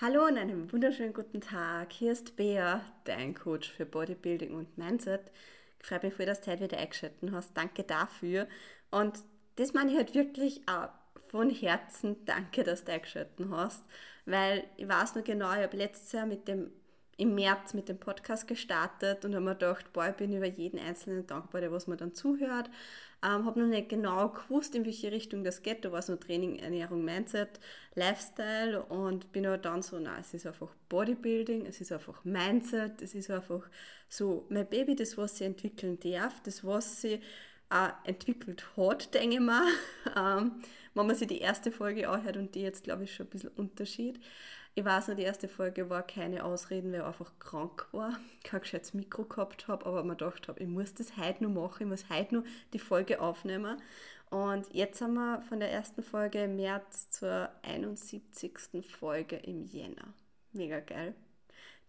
Hallo und einen wunderschönen guten Tag. Hier ist Bea, dein Coach für Bodybuilding und Mindset. Ich freue mich voll, dass du heute wieder eingeschaltet hast. Danke dafür. Und das meine ich halt wirklich auch von Herzen danke, dass du eingeschaltet hast, weil ich weiß noch genau, ich habe letztes Jahr mit dem im März mit dem Podcast gestartet und habe mir gedacht, boah, ich bin über jeden Einzelnen dankbar, der was mir dann zuhört. Ähm, habe noch nicht genau gewusst, in welche Richtung das geht. Da war es nur Training, Ernährung, Mindset, Lifestyle und bin aber dann so, nein, es ist einfach Bodybuilding, es ist einfach Mindset, es ist einfach so mein Baby, das, was sie entwickeln darf, das, was sie auch entwickelt hat, denke ich mal. ähm, wenn man sich die erste Folge anhört und die jetzt, glaube ich, schon ein bisschen Unterschied. Ich weiß noch, die erste Folge war keine Ausreden, weil ich einfach krank war, kein gescheites Mikro gehabt habe, aber mir gedacht habe, ich muss das heute noch machen, ich muss heute noch die Folge aufnehmen. Und jetzt haben wir von der ersten Folge im März zur 71. Folge im Jänner. Mega geil.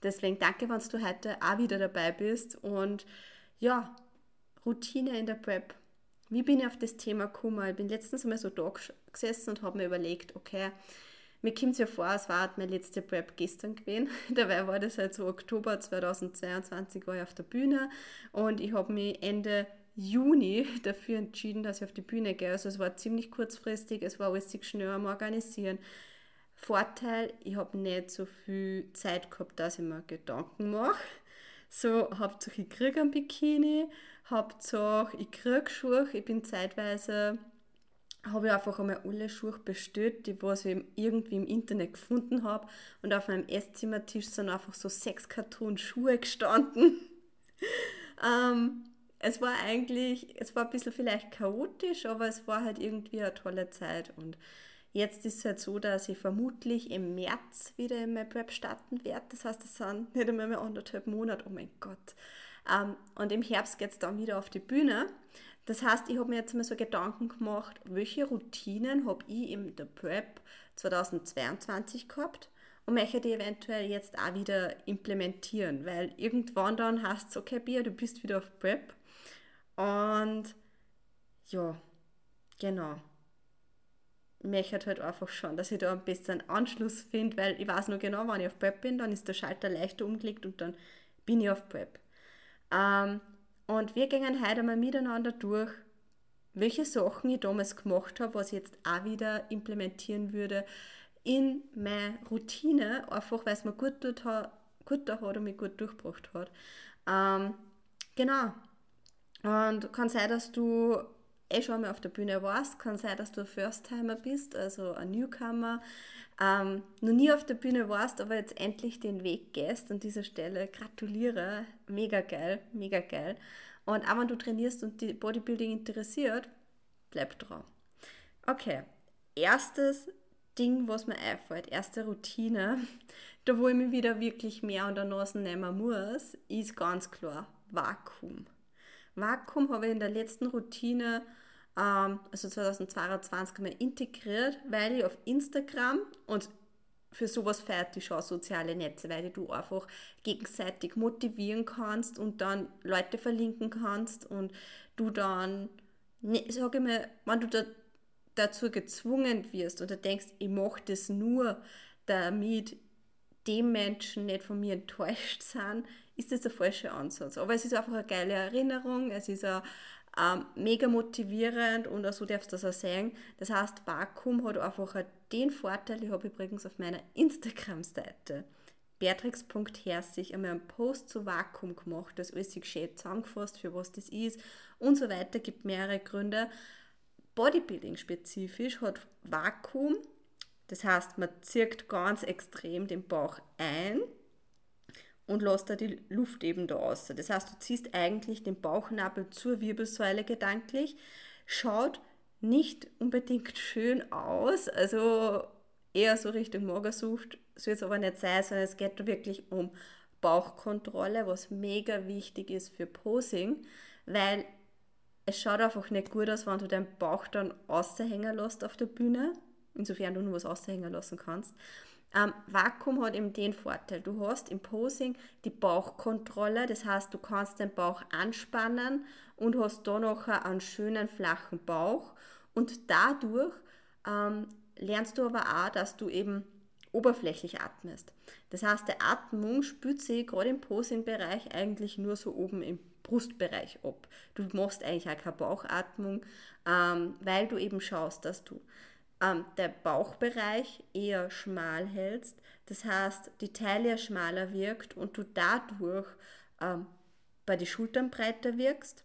Deswegen danke, wenn du heute auch wieder dabei bist. Und ja, Routine in der Prep. Wie bin ich auf das Thema gekommen? Ich bin letztens einmal so da gesessen und habe mir überlegt, okay, mir kommt es ja vor, es war halt meine letzte Prep gestern gewesen. Dabei war das halt so Oktober 2022 war ich auf der Bühne und ich habe mich Ende Juni dafür entschieden, dass ich auf die Bühne gehe. Also es war ziemlich kurzfristig, es war alles schnell am Organisieren. Vorteil, ich habe nicht so viel Zeit gehabt, dass ich mir Gedanken mache. So, Hauptsache ich kriege ein Bikini, Hauptsache ich kriege Schuhe. Ich bin zeitweise habe ich einfach einmal alle Schuhe bestellt, die was ich irgendwie im Internet gefunden habe. Und auf meinem Esszimmertisch sind einfach so sechs Karton Schuhe gestanden. ähm, es war eigentlich, es war ein bisschen vielleicht chaotisch, aber es war halt irgendwie eine tolle Zeit. Und jetzt ist es halt so, dass ich vermutlich im März wieder in mein Prep starten werde. Das heißt, es sind nicht einmal mehr anderthalb Monate. Oh mein Gott. Ähm, und im Herbst geht es dann wieder auf die Bühne. Das heißt, ich habe mir jetzt mal so Gedanken gemacht, welche Routinen habe ich in der Prep 2022 gehabt und möchte die eventuell jetzt auch wieder implementieren, weil irgendwann dann heißt es, okay, Bia, du bist wieder auf Prep und ja, genau. Ich möchte halt einfach schauen, dass ich da einen besseren Anschluss finde, weil ich weiß nur genau, wann ich auf Prep bin, dann ist der Schalter leichter umgelegt und dann bin ich auf Prep. Ähm, und wir gehen heute mal miteinander durch, welche Sachen ich damals gemacht habe, was ich jetzt auch wieder implementieren würde in meine Routine, einfach weil es mir gut, tut, gut da hat und mich gut durchgebracht hat. Ähm, genau. Und kann sein, dass du eh schon mal auf der Bühne warst, kann sein, dass du ein First-Timer bist, also ein Newcomer, ähm, noch nie auf der Bühne warst, aber jetzt endlich den Weg gehst. An dieser Stelle gratuliere, mega geil, mega geil. Und auch wenn du trainierst und die Bodybuilding interessiert, bleib dran. Okay, erstes Ding, was mir einfällt, erste Routine, da wo ich mich wieder wirklich mehr an der Nase nehmen muss, ist ganz klar Vakuum. Vakuum habe ich in der letzten Routine ähm, also 2022 mal integriert, weil ich auf Instagram und für sowas feiert ich schon soziale Netze, weil du einfach gegenseitig motivieren kannst und dann Leute verlinken kannst und du dann, ne, sag ich mal, wenn du da, dazu gezwungen wirst oder denkst, ich mache das nur, damit die Menschen nicht von mir enttäuscht sind, ist das der falsche Ansatz. Aber es ist einfach eine geile Erinnerung, es ist eine, ähm, mega motivierend und auch so darfst du das auch sehen. Das heißt, Vakuum hat einfach den Vorteil, ich habe übrigens auf meiner Instagram-Seite beatrix.herzig einmal einen Post zu Vakuum gemacht, das alles schön zusammengefasst, für was das ist und so weiter, gibt mehrere Gründe. Bodybuilding spezifisch hat Vakuum, das heißt, man zirkt ganz extrem den Bauch ein und lässt da die Luft eben da raus. Das heißt, du ziehst eigentlich den Bauchnabel zur Wirbelsäule gedanklich. Schaut nicht unbedingt schön aus, also eher so Richtung Magersucht soll es aber nicht sein, sondern es geht wirklich um Bauchkontrolle, was mega wichtig ist für Posing, weil es schaut einfach nicht gut aus, wenn du deinen Bauch dann aushängen lässt auf der Bühne, insofern du nur was aushängen lassen kannst. Ähm, Vakuum hat eben den Vorteil, du hast im Posing die Bauchkontrolle, das heißt, du kannst den Bauch anspannen und hast da noch einen schönen flachen Bauch und dadurch ähm, lernst du aber auch, dass du eben oberflächlich atmest. Das heißt, die Atmung spürt sich gerade im Posing-Bereich eigentlich nur so oben im Brustbereich ab. Du machst eigentlich auch keine Bauchatmung, ähm, weil du eben schaust, dass du ähm, der Bauchbereich eher schmal hältst. Das heißt, die Taille schmaler wirkt und du dadurch ähm, bei den Schultern breiter wirkst.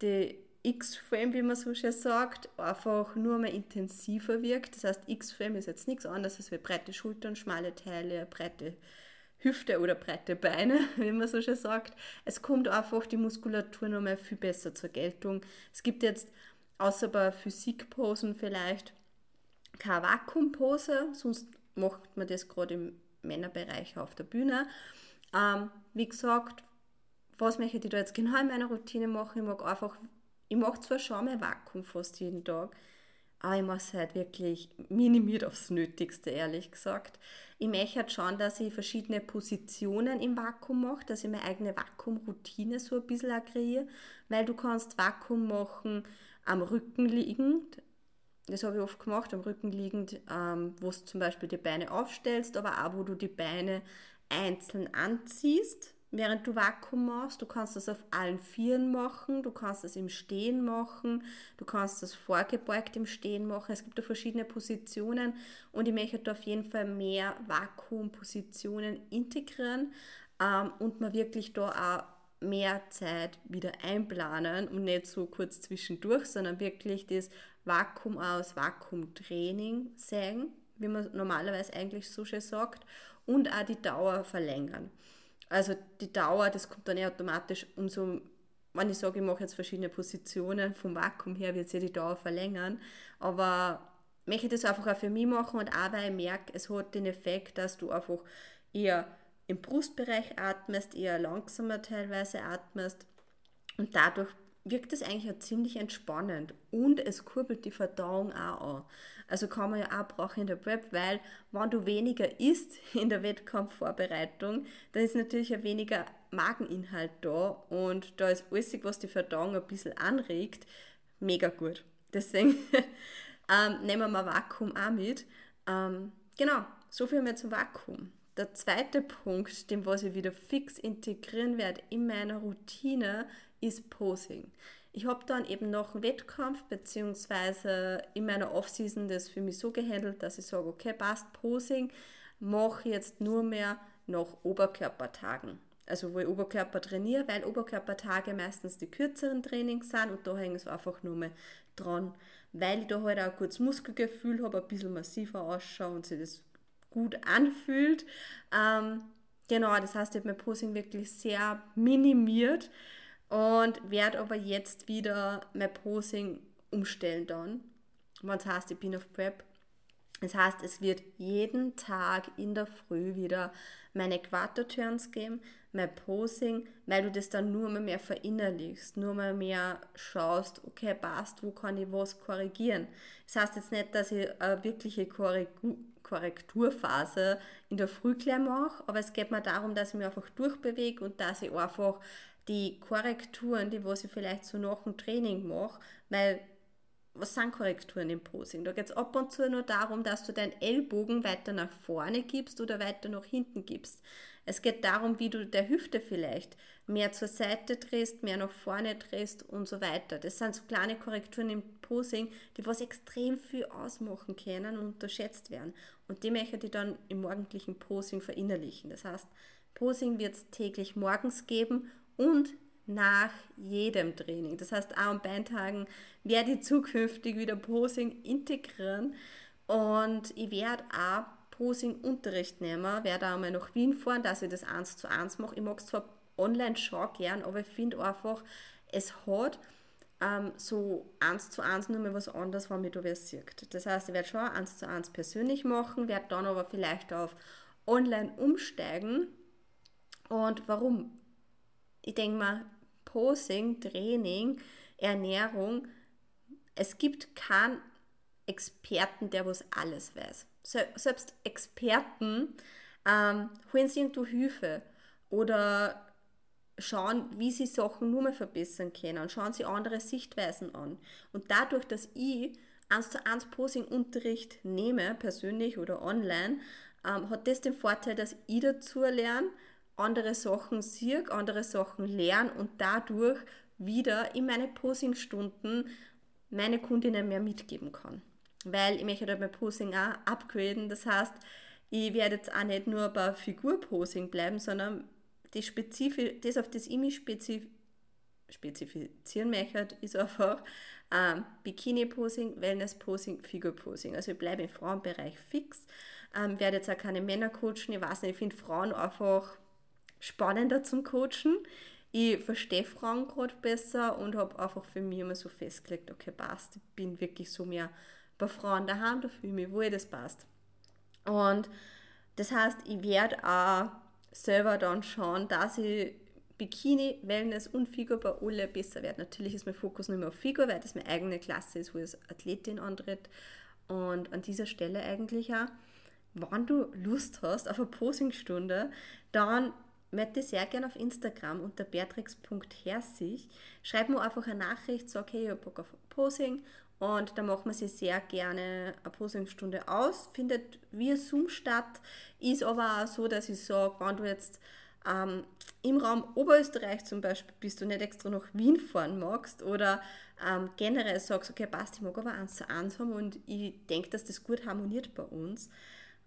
Die X-Frame, wie man so schön sagt, einfach nur mehr intensiver wirkt. Das heißt, X-Frame ist jetzt nichts anderes als wie breite Schultern, schmale Teile, breite Hüfte oder breite Beine, wie man so schön sagt. Es kommt einfach die Muskulatur noch mal viel besser zur Geltung. Es gibt jetzt außer bei Physikposen vielleicht keine Vakuumpose, sonst macht man das gerade im Männerbereich auf der Bühne. Ähm, wie gesagt, was möchte ich da jetzt genau in meiner Routine machen? Ich mag einfach ich mache zwar schon mal Vakuum fast jeden Tag, aber ich mache es halt wirklich minimiert aufs Nötigste, ehrlich gesagt. Ich möchte halt schauen, dass ich verschiedene Positionen im Vakuum mache, dass ich meine eigene Vakuumroutine so ein bisschen kreiere, weil du kannst Vakuum machen am Rücken liegend, das habe ich oft gemacht, am Rücken liegend, ähm, wo du zum Beispiel die Beine aufstellst, aber auch wo du die Beine einzeln anziehst während du Vakuum machst. Du kannst das auf allen Vieren machen, du kannst das im Stehen machen, du kannst das vorgebeugt im Stehen machen. Es gibt da verschiedene Positionen und ich möchte da auf jeden Fall mehr Vakuumpositionen integrieren ähm, und man wirklich da auch mehr Zeit wieder einplanen und nicht so kurz zwischendurch, sondern wirklich das Vakuum aus Vakuumtraining sehen, wie man normalerweise eigentlich so schön sagt, und auch die Dauer verlängern. Also die Dauer, das kommt dann ja automatisch umso, wenn ich sage, ich mache jetzt verschiedene Positionen vom Vakuum her, wird sich die Dauer verlängern. Aber möchte das einfach auch für mich machen und auch weil ich merke, es hat den Effekt, dass du einfach eher im Brustbereich atmest, eher langsamer teilweise atmest und dadurch wirkt es eigentlich auch ziemlich entspannend und es kurbelt die Verdauung auch an. Also kann man ja auch brauchen in der Prep, weil wenn du weniger isst in der Wettkampfvorbereitung, dann ist natürlich ein weniger Mageninhalt da und da ist alles, was die Verdauung ein bisschen anregt, mega gut. Deswegen ähm, nehmen wir Vakuum auch mit. Ähm, genau, so viel mehr zum Vakuum. Der zweite Punkt, den was ich wieder fix integrieren werde in meiner Routine, ist Posing. Ich habe dann eben noch einen Wettkampf, beziehungsweise in meiner Offseason das für mich so gehandelt, dass ich sage, okay, passt Posing, mache jetzt nur mehr nach Oberkörpertagen. Also wo ich Oberkörper trainiere, weil Oberkörpertage meistens die kürzeren Trainings sind und da hänge ich einfach nur mehr dran, weil ich da halt auch ein gutes Muskelgefühl habe, ein bisschen massiver ausschaue und sich das gut anfühlt. Ähm, genau, das heißt, ich habe mein Posing wirklich sehr minimiert und werde aber jetzt wieder mein Posing umstellen dann. Was heißt, ich bin auf Prep. Das heißt, es wird jeden Tag in der Früh wieder meine Äquator-Turns geben, mein Posing, weil du das dann nur mehr verinnerlichst, nur mal mehr schaust, okay, passt, wo kann ich was korrigieren. Das heißt jetzt nicht, dass ich eine wirkliche Korrekturphase in der Früh gleich mache, aber es geht mir darum, dass ich mich einfach durchbewege und dass ich einfach die Korrekturen, die was ich vielleicht so nach dem Training mache, weil was sind Korrekturen im Posing? Da geht es ab und zu nur darum, dass du deinen Ellbogen weiter nach vorne gibst oder weiter nach hinten gibst. Es geht darum, wie du der Hüfte vielleicht mehr zur Seite drehst, mehr nach vorne drehst und so weiter. Das sind so kleine Korrekturen im Posing, die was extrem viel ausmachen können und unterschätzt werden. Und die möchte ich dann im morgendlichen Posing verinnerlichen. Das heißt, Posing wird es täglich morgens geben und nach jedem Training. Das heißt, Arm- und Beintagen werde ich zukünftig wieder Posing integrieren und ich werde auch Posing-Unterricht nehmen, werde auch mal nach Wien fahren, dass ich das eins zu eins mache. Ich mag es zwar online schon gern, aber ich finde einfach, es hat ähm, so eins zu eins nur mal was anderes, wenn mich da wer sieht. Das heißt, ich werde schon eins zu eins persönlich machen, werde dann aber vielleicht auf online umsteigen. Und warum? Ich denke mal, Posing, Training, Ernährung, es gibt keinen Experten, der was alles weiß. Selbst Experten ähm, holen sich irgendwo Hilfe oder schauen, wie sie Sachen nur mehr verbessern können, schauen sie andere Sichtweisen an. Und dadurch, dass ich eins zu eins Posing-Unterricht nehme, persönlich oder online, ähm, hat das den Vorteil, dass ich dazu lerne, andere Sachen sehe, andere Sachen lerne und dadurch wieder in meine Posingstunden meine Kundinnen mehr mitgeben kann. Weil ich möchte halt mein Posing auch upgraden. Das heißt, ich werde jetzt auch nicht nur bei Figurposing bleiben, sondern die das, auf das ich mich spezif spezifizieren möchte, ist einfach ähm, Bikini-Posing, Wellness-Posing, Figur-Posing. Also ich bleibe im Frauenbereich fix, ähm, werde jetzt auch keine Männer coachen. Ich weiß nicht, ich finde Frauen einfach spannender zum Coachen. Ich verstehe Frauen gerade besser und habe einfach für mich immer so festgelegt, okay, passt, ich bin wirklich so mehr bei Frauen daheim, da fühle ich mich wohl, das passt. Und das heißt, ich werde auch selber dann schauen, dass ich Bikini, Wellness und Figur bei alle besser werde. Natürlich ist mein Fokus nicht mehr auf Figur, weil das meine eigene Klasse ist, wo ich als Athletin antritt. Und an dieser Stelle eigentlich auch, wenn du Lust hast auf eine Posingstunde, dann möchte sehr gerne auf Instagram unter beatrix.herzig. Schreib mir einfach eine Nachricht, sag, hey, ich habe Bock auf Posing und da macht man sich sehr gerne eine Posingstunde aus. Findet via Zoom statt, ist aber auch so, dass ich sage, wenn du jetzt ähm, im Raum Oberösterreich zum Beispiel bist du nicht extra nach Wien fahren magst oder ähm, generell sagst, okay, passt, ich mag aber eins zu eins haben und ich denke, dass das gut harmoniert bei uns,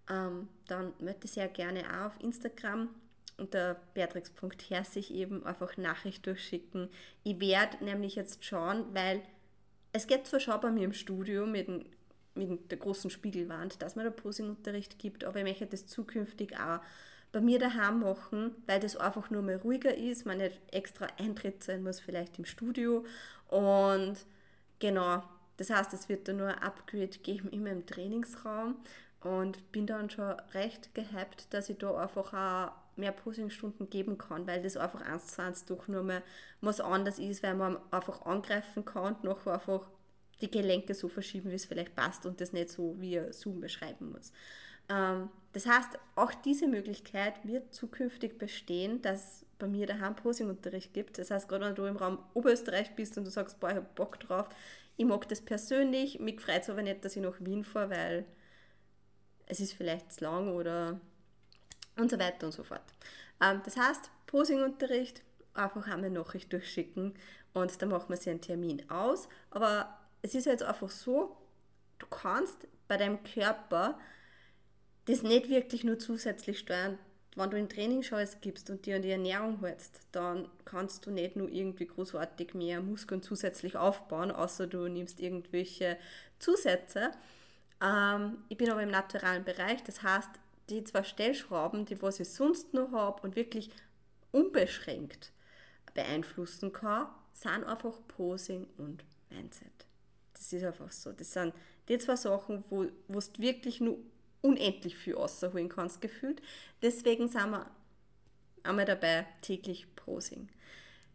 ähm, dann möchte ich sehr gerne auch auf Instagram unter beatrix.herzig eben einfach Nachricht durchschicken. Ich werde nämlich jetzt schauen, weil es geht zwar schon bei mir im Studio mit, mit der großen Spiegelwand, dass man da Posingunterricht gibt, aber ich möchte das zukünftig auch bei mir daheim machen, weil das einfach nur mal ruhiger ist, man nicht extra Eintritt sein muss, vielleicht im Studio. Und genau, das heißt, es wird da nur ein Upgrade geben in meinem Trainingsraum und bin dann schon recht gehypt, dass ich da einfach auch mehr Posingstunden geben kann, weil das einfach eins zu eins doch nur mal was anderes ist, weil man einfach angreifen kann und nachher einfach die Gelenke so verschieben, wie es vielleicht passt und das nicht so wie ein Zoom beschreiben muss. Ähm, das heißt, auch diese Möglichkeit wird zukünftig bestehen, dass bei mir daheim Posingunterricht gibt. Das heißt, gerade wenn du im Raum Oberösterreich bist und du sagst, boah, ich habe Bock drauf, ich mag das persönlich, mich freut es aber nicht, dass ich nach Wien fahre, weil es ist vielleicht zu lang oder und so weiter und so fort. Ähm, das heißt, Posingunterricht, einfach einmal Nachricht durchschicken und dann macht man sich einen Termin aus. Aber es ist jetzt einfach so, du kannst bei deinem Körper das nicht wirklich nur zusätzlich steuern. Wenn du in Trainingsscheiß gibst und dir an die Ernährung hältst, dann kannst du nicht nur irgendwie großartig mehr Muskeln zusätzlich aufbauen, außer du nimmst irgendwelche Zusätze. Ähm, ich bin aber im naturalen Bereich, das heißt, die zwei Stellschrauben, die was ich sonst noch habe und wirklich unbeschränkt beeinflussen kann, sind einfach Posing und Mindset. Das ist einfach so. Das sind die zwei Sachen, wo du wirklich nur unendlich viel rausholen kannst, gefühlt. Deswegen sind wir einmal dabei, täglich Posing.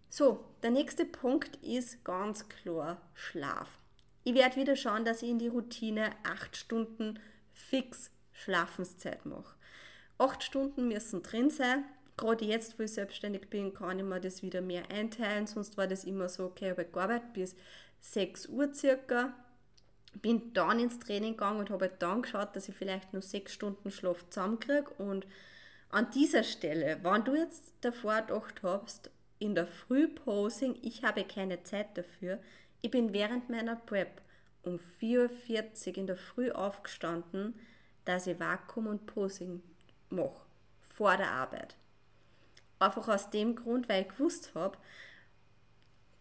So, der nächste Punkt ist ganz klar Schlaf. Ich werde wieder schauen, dass ich in die Routine acht Stunden fix Schlafenszeit mache. Acht Stunden müssen drin sein. Gerade jetzt, wo ich selbstständig bin, kann ich mir das wieder mehr einteilen. Sonst war das immer so, okay, ich habe gearbeitet bis 6 Uhr circa. Bin dann ins Training gegangen und habe dann geschaut, dass ich vielleicht nur 6 Stunden Schlaf zusammenkriege. Und an dieser Stelle, wenn du jetzt davor gedacht hast, in der Frühposing, ich habe keine Zeit dafür, ich bin während meiner Prep um 4.40 Uhr in der Früh aufgestanden, dass ich Vakuum und Posing mache, vor der Arbeit. Einfach aus dem Grund, weil ich gewusst habe,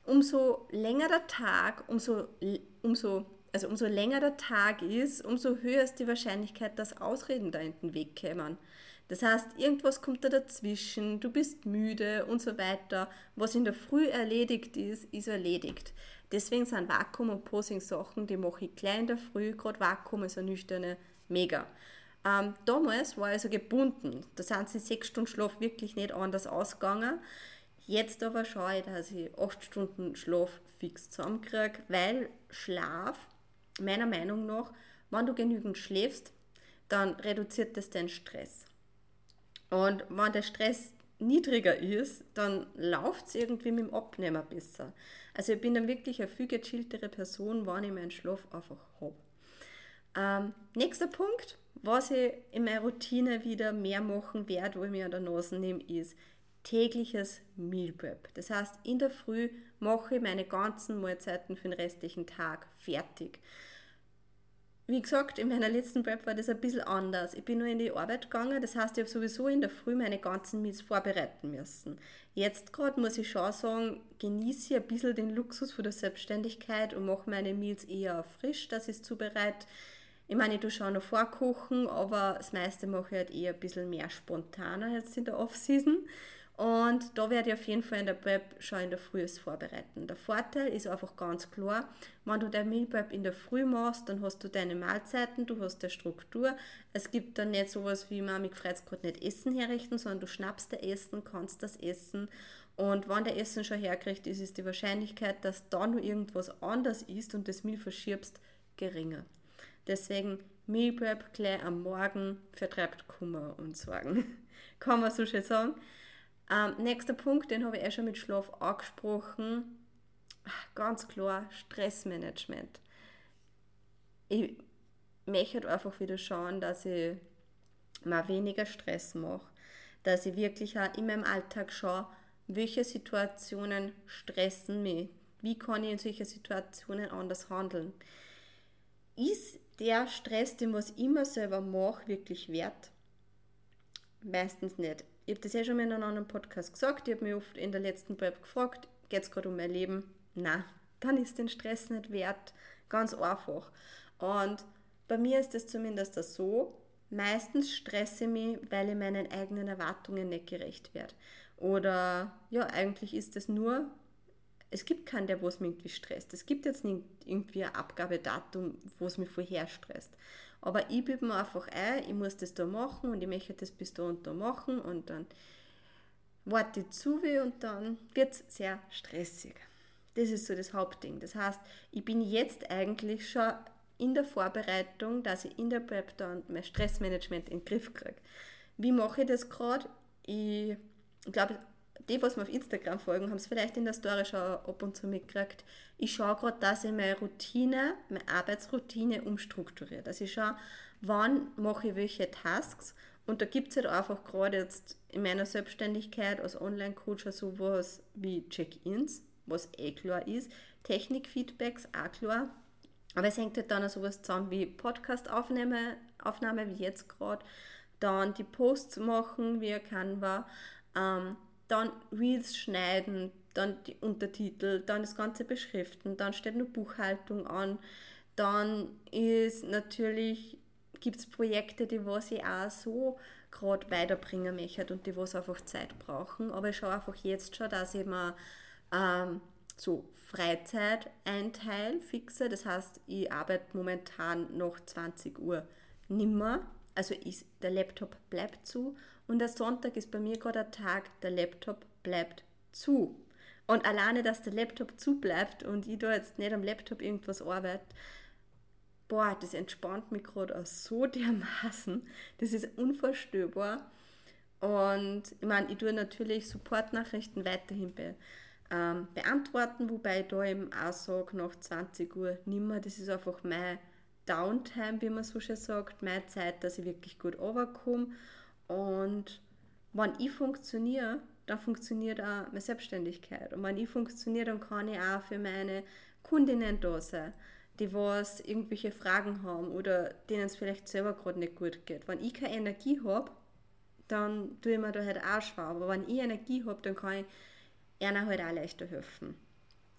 umso länger der Tag, umso, umso, also umso länger der Tag ist, umso höher ist die Wahrscheinlichkeit, dass Ausreden da in den Weg kommen. Das heißt, irgendwas kommt da dazwischen, du bist müde und so weiter. Was in der Früh erledigt ist, ist erledigt. Deswegen sind Vakuum- und Posing-Sachen, die mache ich klein in der Früh. Gerade Vakuum ist eine nüchterne mega. Ähm, damals war ich so gebunden. Da sind sie sechs Stunden Schlaf wirklich nicht anders ausgegangen. Jetzt aber schaue ich, dass ich acht Stunden Schlaf fix zusammenkriege, weil Schlaf, meiner Meinung nach, wenn du genügend schläfst, dann reduziert das den Stress. Und wenn der Stress niedriger ist, dann läuft es irgendwie mit dem Abnehmer besser. Also ich bin dann wirklich eine viel gechilltere Person, wenn ich meinen Schlaf einfach habe. Ähm, nächster Punkt, Was ich in meiner Routine wieder mehr machen werde, wo ich mir an der Nase nehme, ist tägliches Meal Prep. Das heißt, in der Früh mache ich meine ganzen Mahlzeiten für den restlichen Tag fertig. Wie gesagt, in meiner letzten Prep war das ein bisschen anders. Ich bin nur in die Arbeit gegangen, das heißt, ich habe sowieso in der Früh meine ganzen Meals vorbereiten müssen. Jetzt gerade muss ich schon sagen, genieße ich ein bisschen den Luxus von der Selbstständigkeit und mache meine Meals eher frisch, dass ich es zubereite. Ich meine, ich tue schon noch vorkochen, aber das meiste mache ich halt eher ein bisschen mehr spontaner jetzt in der Off-Season. Und da werde ich auf jeden Fall in der Prep schon in der Früh vorbereiten. Der Vorteil ist einfach ganz klar, wenn du dein Meal Prep in der Früh machst, dann hast du deine Mahlzeiten, du hast eine Struktur. Es gibt dann nicht sowas wie Mami freut gerade nicht Essen herrichten, sondern du schnappst das Essen, kannst das essen. Und wenn der Essen schon herkriegt ist, ist die Wahrscheinlichkeit, dass da nur irgendwas anders ist und das Meal verschiebst, geringer. Deswegen Meal Prep gleich am Morgen vertreibt Kummer und Sorgen. Kann man so schön sagen. Ähm, nächster Punkt, den habe ich eh schon mit Schlaf angesprochen. Ganz klar, Stressmanagement. Ich möchte einfach wieder schauen, dass ich mal weniger Stress mache. Dass ich wirklich auch in meinem Alltag schaue, welche Situationen stressen mich. Wie kann ich in solchen Situationen anders handeln? Ist der Stress, den was ich immer selber mache, wirklich wert? Meistens nicht. Ich habe das ja schon mal in einem anderen Podcast gesagt. Ich habe mich oft in der letzten Prep gefragt, geht es gerade um mein Leben? Na, dann ist den Stress nicht wert. Ganz einfach. Und bei mir ist es zumindest so, meistens stresse ich mich, weil ich meinen eigenen Erwartungen nicht gerecht werde. Oder ja, eigentlich ist es nur, es gibt keinen, der was mich irgendwie stresst. Es gibt jetzt nicht irgendwie ein Abgabedatum, wo es mich vorher stresst. Aber ich bilde mir einfach ein, ich muss das da machen und ich möchte das bis da und da machen und dann warte ich zu und dann wird es sehr stressig. Das ist so das Hauptding. Das heißt, ich bin jetzt eigentlich schon in der Vorbereitung, dass ich in der Prep dann mein Stressmanagement in den Griff kriege. Wie mache ich das gerade? Ich glaube, die, was mir auf Instagram folgen, haben es vielleicht in der Story schon ab und zu mitgekriegt. Ich schaue gerade, dass ich meine Routine, meine Arbeitsroutine umstrukturiere. Dass ich schaue, wann mache ich welche Tasks. Und da gibt es halt einfach gerade jetzt in meiner Selbstständigkeit als Online-Coach sowas wie Check-ins, was eh klar ist. Technik-Feedbacks, auch klar. Aber es hängt halt dann auch sowas zusammen wie Podcast-Aufnahme, Aufnahme, wie jetzt gerade. Dann die Posts machen, wie Canva. Ähm, dann Reels schneiden, dann die Untertitel, dann das Ganze beschriften, dann steht nur Buchhaltung an, dann ist natürlich, gibt es Projekte, die was ich auch so gerade weiterbringen möchte und die was einfach Zeit brauchen, aber ich schaue einfach jetzt schon, dass ich mir ähm, so Freizeit einteile, fixe, das heißt, ich arbeite momentan noch 20 Uhr nimmer, also ist, der Laptop bleibt zu und der Sonntag ist bei mir gerade ein Tag, der Laptop bleibt zu. Und alleine, dass der Laptop zu bleibt und ich da jetzt nicht am Laptop irgendwas arbeite, boah, das entspannt mich gerade auch so dermaßen. Das ist unvorstellbar. Und ich meine, ich tue natürlich Supportnachrichten weiterhin be, ähm, beantworten, wobei ich da eben auch sage, nach 20 Uhr nimmer. Das ist einfach meine Downtime, wie man so schön sagt, meine Zeit, dass ich wirklich gut runterkomme und wenn ich funktioniere, dann funktioniert auch meine Selbstständigkeit. Und wenn ich funktioniere, dann kann ich auch für meine Kundinnen da sein, die was irgendwelche Fragen haben oder denen es vielleicht selber gerade nicht gut geht. Wenn ich keine Energie habe, dann tue ich mir da halt auch schwer. Aber wenn ich Energie habe, dann kann ich ihnen halt auch leichter helfen.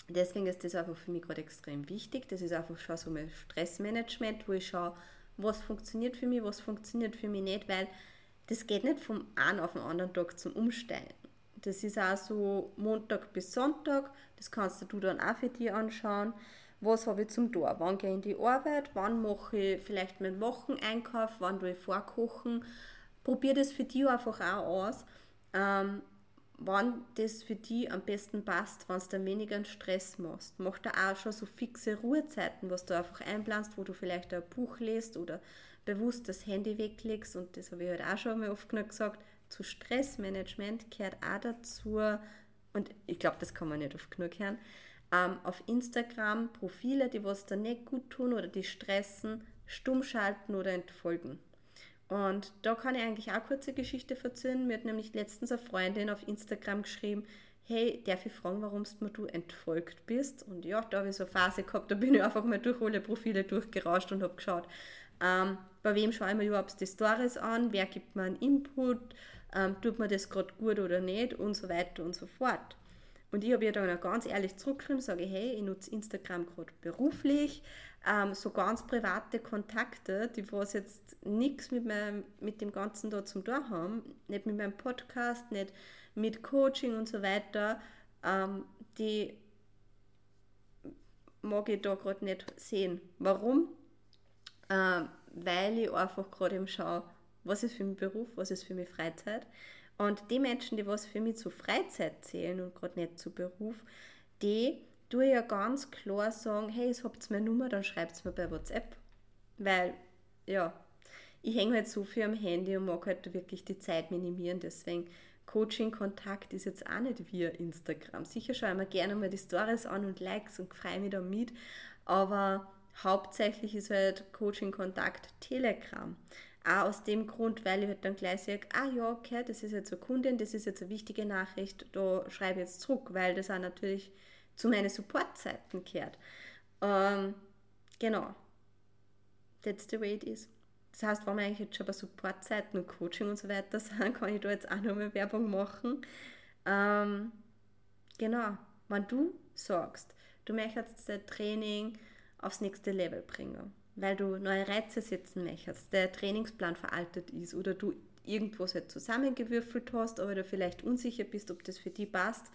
Deswegen ist das einfach für mich gerade extrem wichtig. Das ist einfach schon so mein Stressmanagement, wo ich schaue, was funktioniert für mich, was funktioniert für mich nicht, weil das geht nicht vom einen auf den anderen Tag zum Umsteigen. Das ist auch so Montag bis Sonntag, das kannst du dann auch für dich anschauen. Was habe ich zum Tor? Wann gehe ich in die Arbeit? Wann mache ich vielleicht meinen Wocheneinkauf? Wann tue ich vorkochen? Probier das für dich einfach auch aus. Ähm, wann das für dich am besten passt, wenn du dann weniger Stress machst. Mach da auch schon so fixe Ruhezeiten, was du einfach einplanst, wo du vielleicht ein Buch liest oder bewusst das Handy weglegst und das habe ich halt auch schon mal oft genug gesagt, zu Stressmanagement gehört auch dazu, und ich glaube, das kann man nicht oft genug hören, ähm, auf Instagram Profile, die was da nicht gut tun oder die stressen, stumm schalten oder entfolgen. Und da kann ich eigentlich auch kurze Geschichte erzählen. Mir hat nämlich letztens eine Freundin auf Instagram geschrieben, hey, darf ich fragen, warum du entfolgt bist? Und ja, da habe ich so eine Phase gehabt, da bin ich einfach mal durch alle Profile durchgerauscht und habe geschaut, ähm, bei wem schaue ich mir überhaupt die Stories an, wer gibt mir einen Input, ähm, tut mir das gerade gut oder nicht und so weiter und so fort. Und ich habe ihr dann auch ganz ehrlich zurückgeschrieben, sage, hey, ich nutze Instagram gerade beruflich, ähm, so ganz private Kontakte, die was jetzt nichts mit, mit dem Ganzen da zum tun haben, nicht mit meinem Podcast, nicht mit Coaching und so weiter, ähm, die mag ich da gerade nicht sehen. Warum? Ähm, weil ich einfach gerade eben schaue, was ist für mich Beruf, was ist für mich Freizeit. Und die Menschen, die was für mich zur Freizeit zählen und gerade nicht zu Beruf, die tue ich ja ganz klar sagen, hey, jetzt habt ihr meine Nummer, dann schreibt es mir bei WhatsApp. Weil, ja, ich hänge halt so viel am Handy und mag halt wirklich die Zeit minimieren. Deswegen Coaching-Kontakt ist jetzt auch nicht wie Instagram. Sicher schaue ich mir gerne mal die Stories an und Likes und freue mich da mit. Aber hauptsächlich ist halt Coaching-Kontakt Telegram. Auch aus dem Grund, weil ich halt dann gleich sage, ah ja, okay, das ist jetzt eine Kundin, das ist jetzt eine wichtige Nachricht, da schreibe ich jetzt zurück, weil das auch natürlich zu meinen Supportzeiten gehört. Ähm, genau. That's the way it is. Das heißt, wenn wir eigentlich jetzt schon bei Supportzeiten und Coaching und so weiter sind, kann ich da jetzt auch nochmal Werbung machen. Ähm, genau. Wenn du sagst, du möchtest dein Training aufs nächste Level bringen, weil du neue Reize setzen möchtest, der Trainingsplan veraltet ist oder du irgendwas halt zusammengewürfelt hast, aber du vielleicht unsicher bist, ob das für dich passt,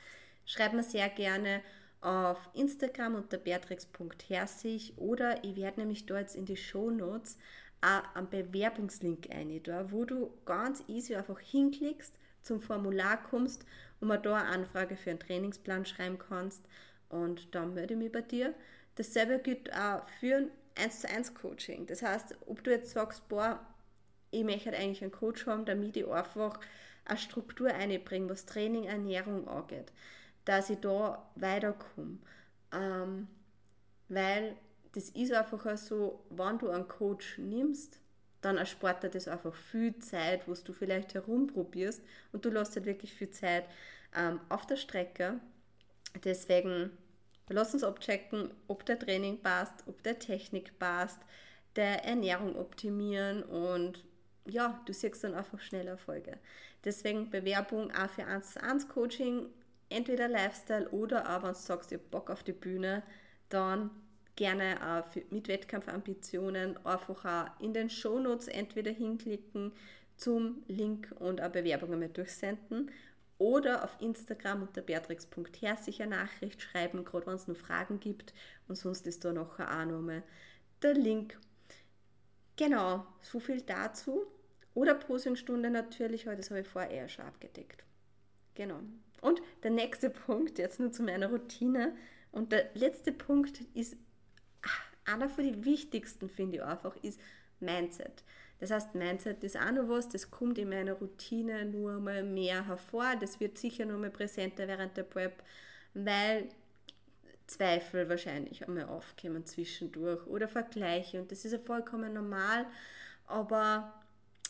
schreib mir sehr gerne auf Instagram unter beatrix.herzig oder ich werde nämlich da jetzt in die Show Notes einen Bewerbungslink ein, wo du ganz easy einfach hinklickst, zum Formular kommst und mir da eine Anfrage für einen Trainingsplan schreiben kannst und dann melde ich mich bei dir. Dasselbe gilt auch für ein 1 zu 1 Coaching. Das heißt, ob du jetzt sagst, boah, ich möchte eigentlich einen Coach haben, damit ich einfach eine Struktur einbringe, was Training, Ernährung angeht, dass ich da weiterkomme. Ähm, weil das ist einfach so, wenn du einen Coach nimmst, dann erspart dir das einfach viel Zeit, wo du vielleicht herumprobierst und du lässt halt wirklich viel Zeit ähm, auf der Strecke. Deswegen lass uns abchecken, ob der Training passt, ob der Technik passt, der Ernährung optimieren und ja, du siehst dann einfach schnell Erfolge. Deswegen Bewerbung auch für 1 zu 1 Coaching, entweder Lifestyle oder aber wenn du sagst, ihr Bock auf die Bühne, dann gerne auch für, mit Wettkampfambitionen einfach auch in den Shownotes entweder hinklicken zum Link und auch Bewerbungen mit durchsenden oder auf Instagram unter beatrix.her sicher Nachricht schreiben, gerade wenn es noch Fragen gibt und sonst ist da noch auch nochmal der Link. Genau, so viel dazu. Oder Posingstunde natürlich, aber das habe ich vorher schon abgedeckt. Genau. Und der nächste Punkt, jetzt nur zu meiner Routine. Und der letzte Punkt ist einer von den wichtigsten, finde ich einfach, ist Mindset. Das heißt, Mindset ist auch noch was, das kommt in meiner Routine nur mal mehr hervor. Das wird sicher noch mal präsenter während der Prep, weil Zweifel wahrscheinlich einmal aufkommen zwischendurch oder Vergleiche. Und das ist ja vollkommen normal, aber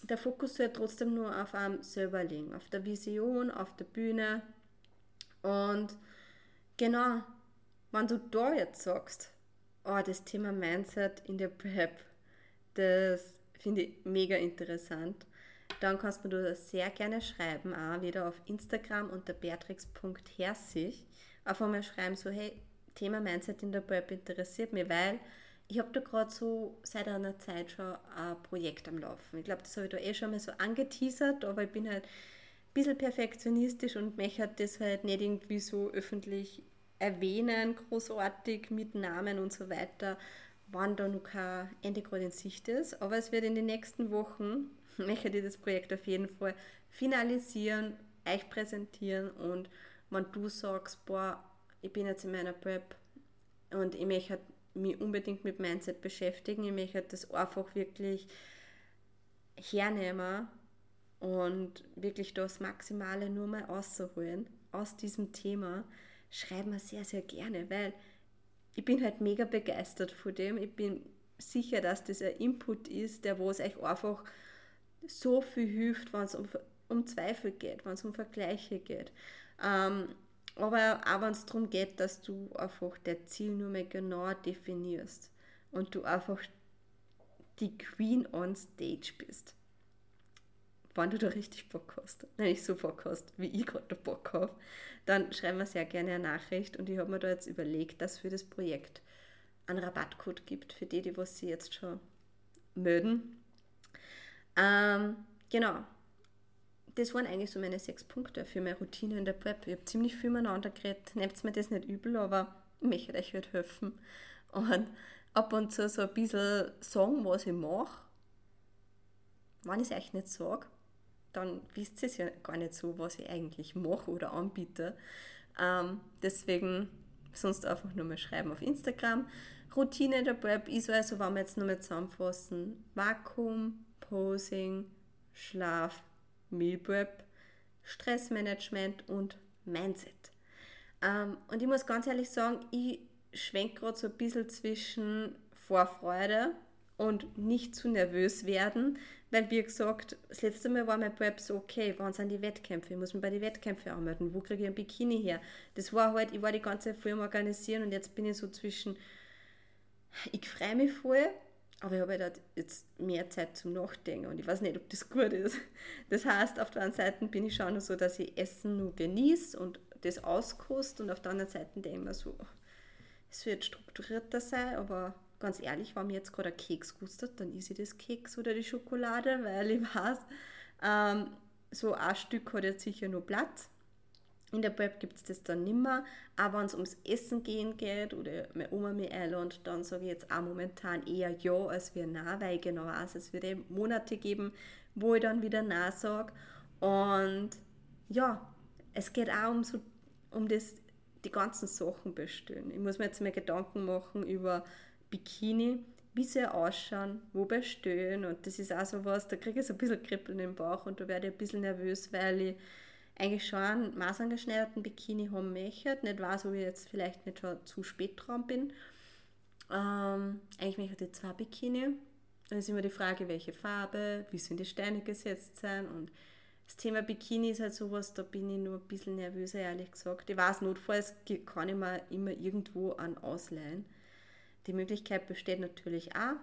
der Fokus soll trotzdem nur auf einem selber liegen, auf der Vision, auf der Bühne. Und genau, wenn du da jetzt sagst, oh, das Thema Mindset in der Prep, das finde ich mega interessant. Dann kannst du mir das sehr gerne schreiben, auch wieder auf Instagram unter beatrix.herzig. Einfach mal schreiben, so, hey, Thema Mindset in der Prep interessiert mich, weil ich habe da gerade so seit einer Zeit schon ein Projekt am Laufen. Ich glaube, das habe ich da eh schon mal so angeteasert, aber ich bin halt ein bisschen perfektionistisch und möchte das halt nicht irgendwie so öffentlich erwähnen, großartig mit Namen und so weiter, wann da noch kein Ende gerade in Sicht ist. Aber es wird in den nächsten Wochen, möchte ich das Projekt auf jeden Fall finalisieren, euch präsentieren und wenn du sagst, boah, ich bin jetzt in meiner Prep und ich möchte mich unbedingt mit Mindset beschäftigen, ich möchte das einfach wirklich hernehmen und wirklich das Maximale nur mal auszuholen aus diesem Thema, schreib mir sehr, sehr gerne, weil ich bin halt mega begeistert von dem. Ich bin sicher, dass das ein Input ist, der wo es euch einfach so viel hilft, wenn es um, um Zweifel geht, wenn es um Vergleiche geht. Ähm, aber auch wenn es darum geht, dass du einfach dein Ziel nur mehr genau definierst und du einfach die Queen on Stage bist. Wenn du da richtig Bock hast, nämlich so Bock hast, wie ich gerade Bock habe, dann schreib mir sehr gerne eine Nachricht und ich habe mir da jetzt überlegt, dass für das Projekt einen Rabattcode gibt für die, die was sie jetzt schon mögen. Ähm, genau. Das waren eigentlich so meine sechs Punkte für meine Routine in der Prep. Ich habe ziemlich viel miteinander geredet. Nehmt mir das nicht übel, aber ich möchte euch halt helfen. Und ab und zu so ein bisschen sagen, was ich mache. Wenn ich es euch nicht sage, dann wisst ihr es ja gar nicht so, was ich eigentlich mache oder anbiete. Ähm, deswegen sonst einfach nur mal schreiben auf Instagram. Routine der Prep ist also, wenn wir jetzt nur mal zusammenfassen, Vakuum, Posing, Schlaf, Meal Prep, Stressmanagement und Mindset. Ähm, und ich muss ganz ehrlich sagen, ich schwenke gerade so ein bisschen zwischen Vorfreude und nicht zu nervös werden, weil wie gesagt, das letzte Mal war mein Prep so, okay, wann sind die Wettkämpfe? Ich muss mich bei den Wettkämpfen anmelden, wo kriege ich ein Bikini her? Das war halt, ich war die ganze Zeit voll Organisieren und jetzt bin ich so zwischen, ich freue mich voll, aber ich habe halt jetzt mehr Zeit zum Nachdenken und ich weiß nicht, ob das gut ist. Das heißt, auf der einen Seite bin ich schon so, dass ich Essen nur genieße und das auskoste und auf der anderen Seite denke ich mir so, es wird strukturierter sein, aber ganz ehrlich, wenn mir jetzt gerade ein Keks gustet, dann ist ich das Keks oder die Schokolade, weil ich weiß, ähm, so ein Stück hat jetzt sicher nur Platz. In der Prep gibt es das dann nimmer. Aber wenn es ums Essen gehen geht oder meine Oma mich einlädt, dann sage ich jetzt auch momentan eher ja als wir nein, weil ich genau weiß, es wird eben Monate geben, wo ich dann wieder nein sage. Und ja, es geht auch um, so, um das, die ganzen Sachen bestellen. Ich muss mir jetzt mal Gedanken machen über Bikini, wie sie ausschauen, wo bestellen. Und das ist auch so was, da kriege ich so ein bisschen Kribbeln im Bauch und da werde ich ein bisschen nervös, weil ich eigentlich schon einen maßangeschneiderten Bikini haben möchte. Nicht weiß, ob ich jetzt vielleicht nicht schon zu spät dran bin. Ähm, eigentlich möchte ich zwei Bikini. Dann ist immer die Frage, welche Farbe, wie sind die Steine gesetzt sein und das Thema Bikini ist halt sowas, da bin ich nur ein bisschen nervöser, ehrlich gesagt. Ich weiß, notfalls kann ich mir immer irgendwo an ausleihen. Die Möglichkeit besteht natürlich auch,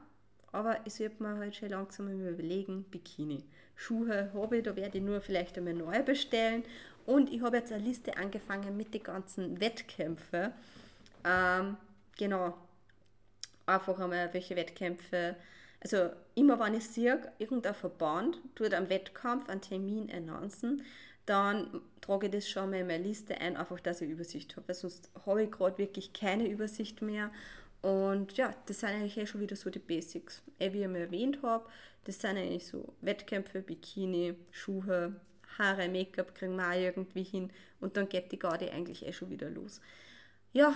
aber ich sollte mir halt schon langsam überlegen, Bikini. Schuhe habe ich, da werde ich nur vielleicht einmal neu bestellen. Und ich habe jetzt eine Liste angefangen mit den ganzen Wettkämpfen. Ähm, genau, einfach einmal welche Wettkämpfe. Also immer wenn ich sehe, irgendein Verband tut am Wettkampf einen Termin announcen, dann trage ich das schon mal in meine Liste ein, einfach dass ich Übersicht habe, weil sonst habe ich gerade wirklich keine Übersicht mehr und ja, das sind eigentlich eh schon wieder so die Basics. Eh, wie ich mir erwähnt habe, das sind eigentlich so Wettkämpfe, Bikini, Schuhe, Haare, Make-up kriegen wir auch irgendwie hin und dann geht die Garde eigentlich eh schon wieder los. Ja,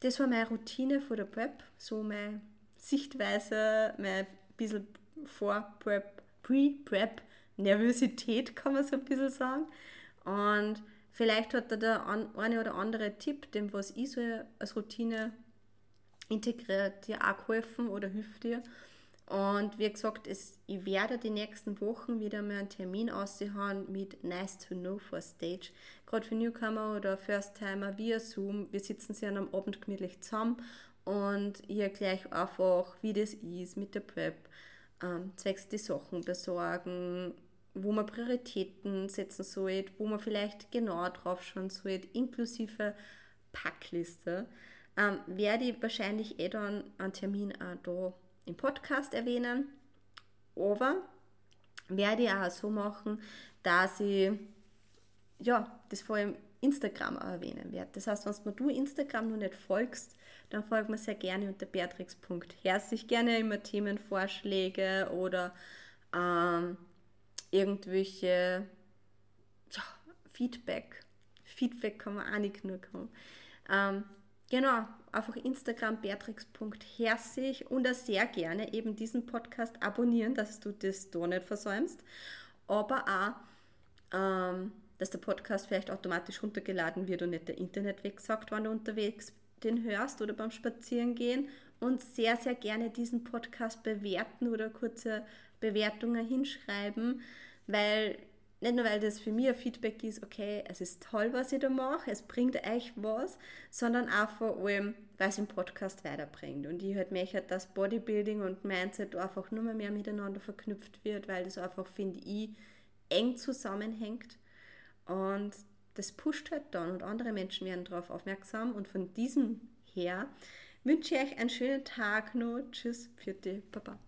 das war meine Routine vor der Prep, so meine Sichtweise, mein bisschen Vor-Prep, Pre-Prep, Nervosität kann man so ein bisschen sagen. Und vielleicht hat da der eine oder andere Tipp, dem was ich so als Routine integriert dir auch geholfen oder hilft dir. Und wie gesagt, es, ich werde die nächsten Wochen wieder mal einen Termin aushauen mit Nice to Know for Stage. Gerade für Newcomer oder First-Timer via Zoom. Wir sitzen sie an einem Abend gemütlich zusammen und ich erkläre euch einfach, wie das ist mit der Prep. Ähm, zwecks die Sachen besorgen, wo man Prioritäten setzen sollte, wo man vielleicht genauer drauf schauen sollte, inklusive Packliste ähm, werde ich wahrscheinlich eh dann einen Termin auch da im Podcast erwähnen. Aber werde ich auch so machen, dass ich ja, das vor allem Instagram auch erwähnen werde. Das heißt, wenn du Instagram noch nicht folgst, dann folg mir sehr gerne unter beatrix.herzlich gerne immer Themenvorschläge oder ähm, irgendwelche ja, Feedback. Feedback kann man auch nicht genug haben. Ähm, Genau, einfach Instagram beatrix.herzig und auch sehr gerne eben diesen Podcast abonnieren, dass du das da nicht versäumst. Aber auch, ähm, dass der Podcast vielleicht automatisch runtergeladen wird und nicht der Internet wegsagt, wenn du unterwegs den hörst oder beim Spazierengehen und sehr, sehr gerne diesen Podcast bewerten oder kurze Bewertungen hinschreiben, weil nicht nur, weil das für mich ein Feedback ist, okay, es ist toll, was ich da mache, es bringt euch was, sondern auch vor allem, weil es im Podcast weiterbringt. Und ich halt möchte, dass Bodybuilding und Mindset einfach nur mehr miteinander verknüpft wird, weil das einfach, finde ich, eng zusammenhängt. Und das pusht halt dann und andere Menschen werden darauf aufmerksam. Und von diesem her wünsche ich euch einen schönen Tag noch. Tschüss, vierte Papa.